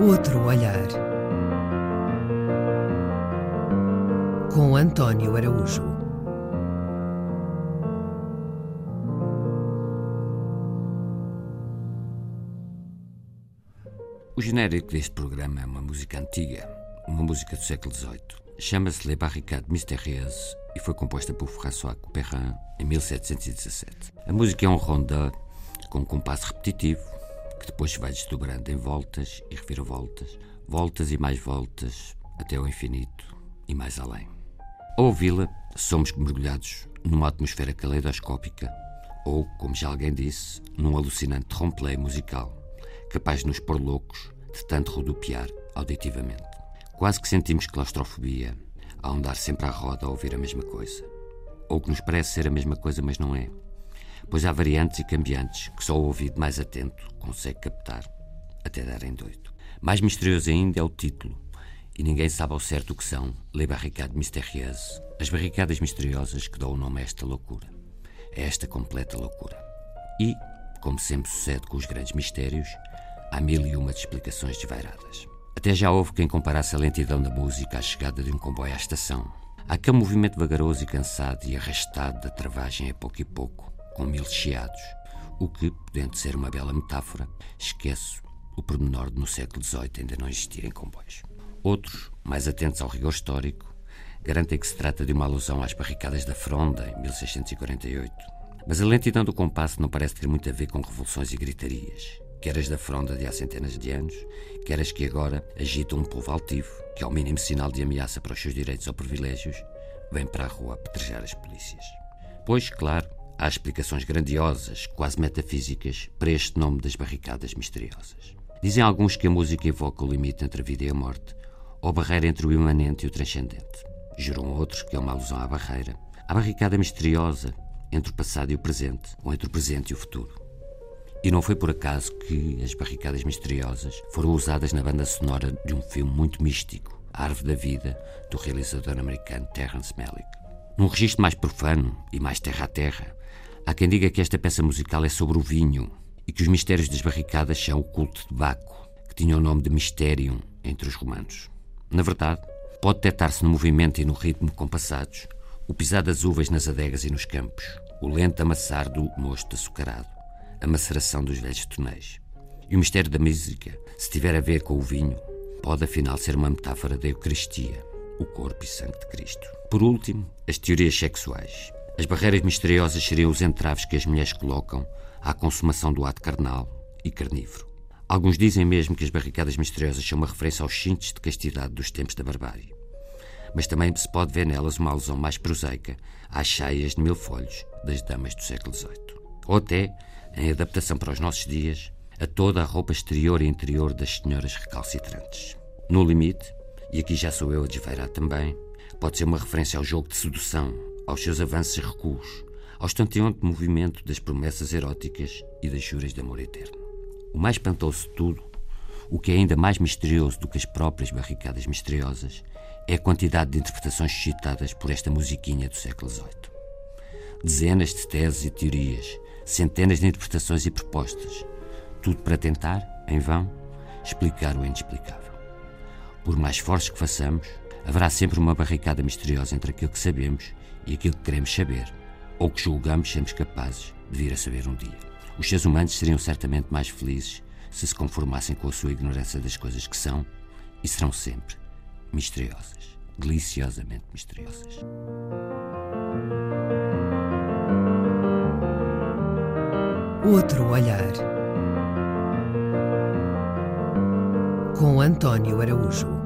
Outro olhar. Com António Araújo. O genérico deste programa é uma música antiga, uma música do século XVIII. Chama-se Les Barricades Mystérieuses e foi composta por François Couperin em 1717. A música é um rondá com um compasso repetitivo, que depois se vai desdobrando em voltas e reviravoltas, voltas e mais voltas, até ao infinito e mais além. Ao ouvi-la, somos mergulhados numa atmosfera caleidoscópica ou, como já alguém disse, num alucinante trompe musical, capaz de nos pôr loucos de tanto rodopiar auditivamente. Quase que sentimos claustrofobia ao andar sempre à roda a ouvir a mesma coisa. Ou que nos parece ser a mesma coisa, mas não é pois há variantes e cambiantes que só o ouvido mais atento consegue captar, até darem doido. Mais misterioso ainda é o título, e ninguém sabe ao certo o que são Les Barricades Mystérieuses, as barricadas misteriosas que dão o nome a esta loucura, a esta completa loucura. E, como sempre sucede com os grandes mistérios, há mil e uma de explicações desvairadas. Até já houve quem comparasse a lentidão da música à chegada de um comboio à estação. Aquele movimento vagaroso e cansado e arrastado da travagem a pouco e pouco, com mil chiados, o que, podendo ser uma bela metáfora, esquece o pormenor de no século XVIII ainda não existirem comboios. Outros, mais atentos ao rigor histórico, garantem que se trata de uma alusão às barricadas da Fronda, em 1648. Mas a lentidão do compasso não parece ter muito a ver com revoluções e gritarias, quer as da Fronda de há centenas de anos, quer as que agora agitam um povo altivo, que, ao mínimo sinal de ameaça para os seus direitos ou privilégios, vem para a rua apedrejar as polícias. Pois, claro, Há explicações grandiosas, quase metafísicas, para este nome das barricadas misteriosas. Dizem alguns que a música evoca o limite entre a vida e a morte, ou barreira entre o imanente e o transcendente. Juram outros que é uma alusão à barreira, à barricada misteriosa entre o passado e o presente, ou entre o presente e o futuro. E não foi por acaso que as barricadas misteriosas foram usadas na banda sonora de um filme muito místico, A Árvore da Vida, do realizador americano Terrence Malick. Num registro mais profano e mais terra a terra, Há quem diga que esta peça musical é sobre o vinho e que os mistérios das barricadas são o culto de Baco, que tinha o nome de Mysterium entre os romanos. Na verdade, pode detectar-se no movimento e no ritmo compassados o pisar das uvas nas adegas e nos campos, o lento amassar do mosto açucarado, a maceração dos velhos tonéis. E o mistério da música, se tiver a ver com o vinho, pode afinal ser uma metáfora da Eucaristia, o corpo e sangue de Cristo. Por último, as teorias sexuais. As barreiras misteriosas seriam os entraves que as mulheres colocam à consumação do ato carnal e carnívoro. Alguns dizem mesmo que as barricadas misteriosas são uma referência aos cintos de castidade dos tempos da barbárie. Mas também se pode ver nelas uma alusão mais prosaica às chaias de mil folhos das damas do século XVIII. Ou até, em adaptação para os nossos dias, a toda a roupa exterior e interior das senhoras recalcitrantes. No limite, e aqui já sou eu a desveirar também, pode ser uma referência ao jogo de sedução aos seus avanços e recuos, ao estanteante movimento das promessas eróticas e das juras de amor eterno. O mais espantoso de tudo, o que é ainda mais misterioso do que as próprias barricadas misteriosas, é a quantidade de interpretações suscitadas por esta musiquinha do século XVIII. Dezenas de teses e teorias, centenas de interpretações e propostas, tudo para tentar, em vão, explicar o inexplicável. Por mais fortes que façamos, haverá sempre uma barricada misteriosa entre aquilo que sabemos e aquilo que queremos saber, ou que julgamos sermos capazes de vir a saber um dia. Os seres humanos seriam certamente mais felizes se se conformassem com a sua ignorância das coisas que são e serão sempre misteriosas, deliciosamente misteriosas. Outro olhar com António Araújo.